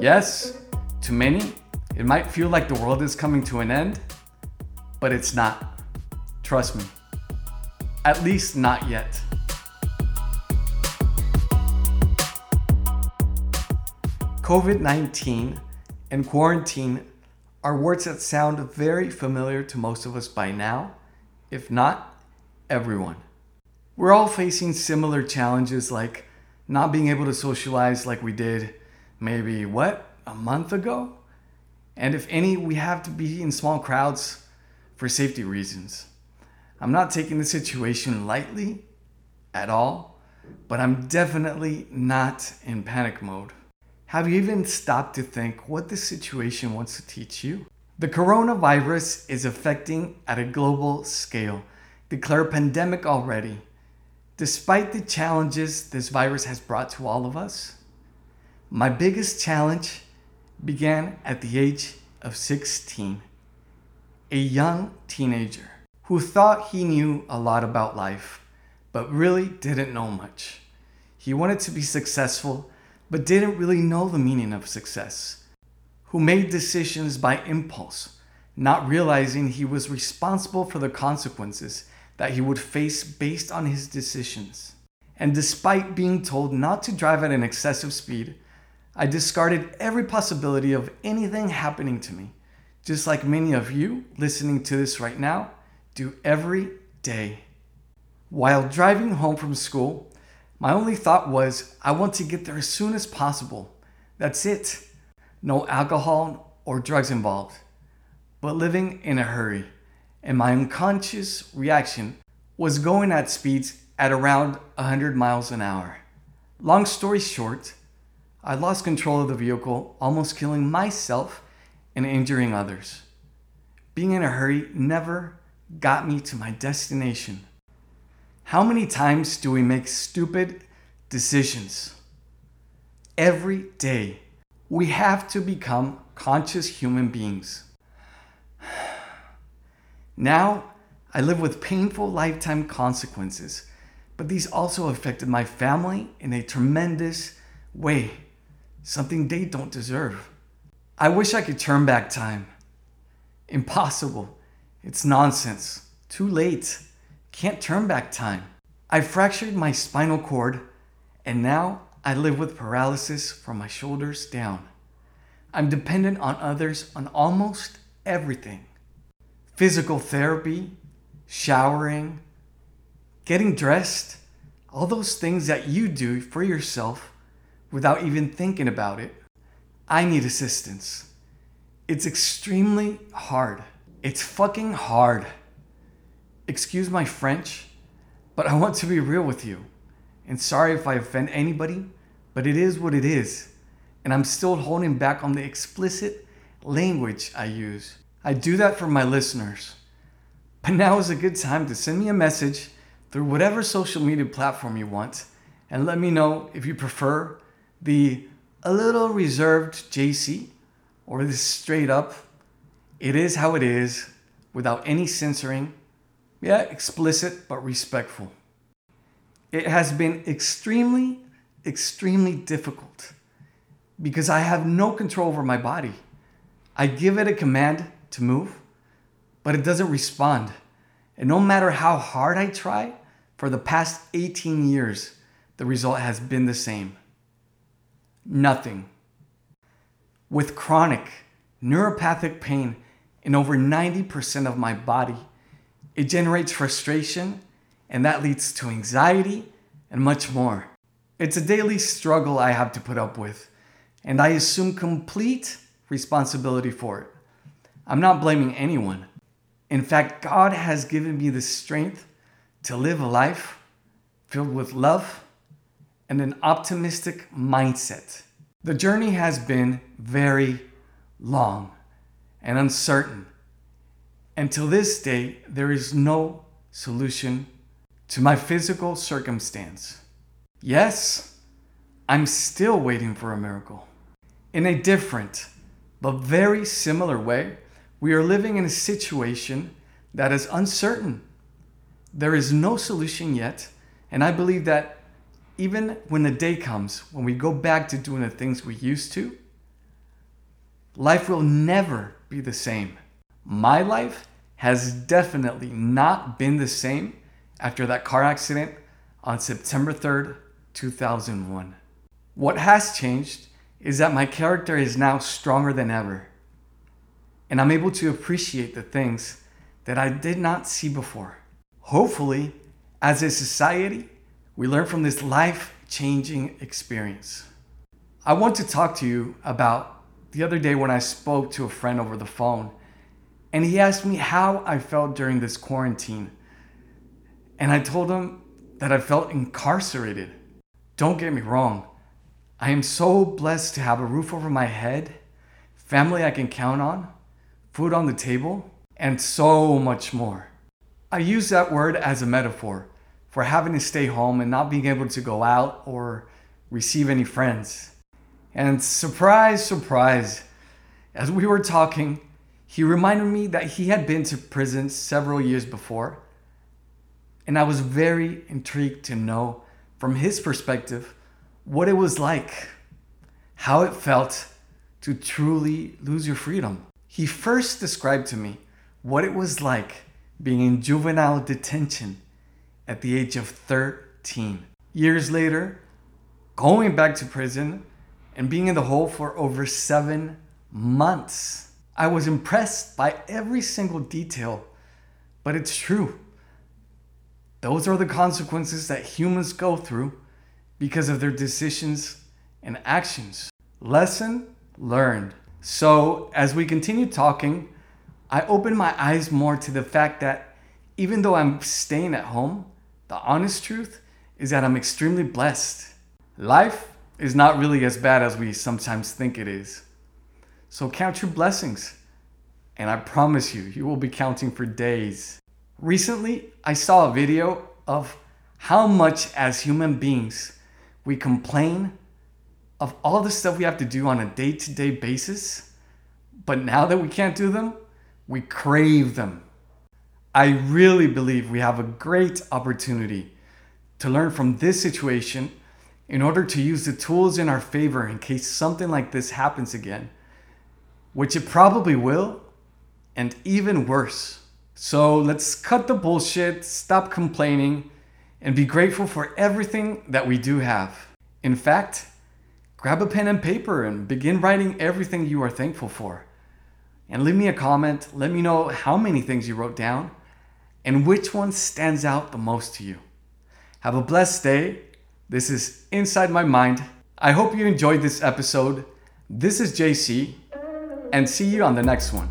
Yes, to many, it might feel like the world is coming to an end, but it's not. Trust me. At least not yet. COVID 19 and quarantine are words that sound very familiar to most of us by now, if not everyone. We're all facing similar challenges like not being able to socialize like we did maybe what, a month ago? And if any, we have to be in small crowds for safety reasons. I'm not taking the situation lightly at all, but I'm definitely not in panic mode. Have you even stopped to think what this situation wants to teach you? The coronavirus is affecting at a global scale, declared pandemic already. Despite the challenges this virus has brought to all of us, my biggest challenge began at the age of 16. A young teenager who thought he knew a lot about life, but really didn't know much. He wanted to be successful but didn't really know the meaning of success, who made decisions by impulse, not realizing he was responsible for the consequences that he would face based on his decisions. And despite being told not to drive at an excessive speed, I discarded every possibility of anything happening to me, just like many of you listening to this right now do every day. While driving home from school, my only thought was, I want to get there as soon as possible. That's it. No alcohol or drugs involved. But living in a hurry. And my unconscious reaction was going at speeds at around 100 miles an hour. Long story short, I lost control of the vehicle, almost killing myself and injuring others. Being in a hurry never got me to my destination. How many times do we make stupid decisions? Every day. We have to become conscious human beings. Now, I live with painful lifetime consequences, but these also affected my family in a tremendous way, something they don't deserve. I wish I could turn back time. Impossible. It's nonsense. Too late. Can't turn back time. I fractured my spinal cord and now I live with paralysis from my shoulders down. I'm dependent on others on almost everything physical therapy, showering, getting dressed, all those things that you do for yourself without even thinking about it. I need assistance. It's extremely hard. It's fucking hard excuse my French, but I want to be real with you. And sorry if I offend anybody, but it is what it is. And I'm still holding back on the explicit language I use. I do that for my listeners. But now is a good time to send me a message through whatever social media platform you want and let me know if you prefer the a little reserved JC or the straight up, it is how it is without any censoring yeah, explicit but respectful. It has been extremely, extremely difficult because I have no control over my body. I give it a command to move, but it doesn't respond. And no matter how hard I try, for the past 18 years, the result has been the same nothing. With chronic neuropathic pain in over 90% of my body, it generates frustration, and that leads to anxiety and much more. It's a daily struggle I have to put up with, and I assume complete responsibility for it. I'm not blaming anyone. In fact, God has given me the strength to live a life filled with love and an optimistic mindset. The journey has been very long and uncertain And until this day, there is no solution to my physical circumstance. Yes, I'm still waiting for a miracle. In a different but very similar way, we are living in a situation that is uncertain. There is no solution yet, and I believe that even when the day comes when we go back to doing the things we used to, life will never be the same. My life has definitely not been the same after that car accident on September 3rd, 2001. What has changed is that my character is now stronger than ever, and I'm able to appreciate the things that I did not see before. Hopefully, as a society, we learn from this life changing experience. I want to talk to you about the other day when I spoke to a friend over the phone, and he asked me how I felt during this quarantine. And I told him that I felt incarcerated. Don't get me wrong, I am so blessed to have a roof over my head, family I can count on, food on the table, and so much more. I use that word as a metaphor for having to stay home and not being able to go out or receive any friends. And surprise, surprise, as we were talking, he reminded me that he had been to prison several years before. And I was very intrigued to know from his perspective what it was like, how it felt to truly lose your freedom. He first described to me what it was like being in juvenile detention at the age of 13. Years later, going back to prison and being in the hole for over seven months. I was impressed by every single detail, but it's true. Those are the consequences that humans go through because of their decisions and actions. Lesson learned. So, as we continue talking, I open my eyes more to the fact that even though I'm staying at home, the honest truth is that I'm extremely blessed. Life is not really as bad as we sometimes think it is. So count your blessings, and I promise you, you will be counting for days. Recently, I saw a video of how much as human beings we complain of all the stuff we have to do on a day to day basis, but now that we can't do them, we crave them. I really believe we have a great opportunity to learn from this situation in order to use the tools in our favor in case something like this happens again, which it probably will, and even worse. So let's cut the bullshit, stop complaining, and be grateful for everything that we do have. In fact, grab a pen and paper and begin writing everything you are thankful for. And leave me a comment. Let me know how many things you wrote down and which one stands out the most to you. Have a blessed day. This is Inside My Mind. I hope you enjoyed this episode. This is JC, and see you on the next one.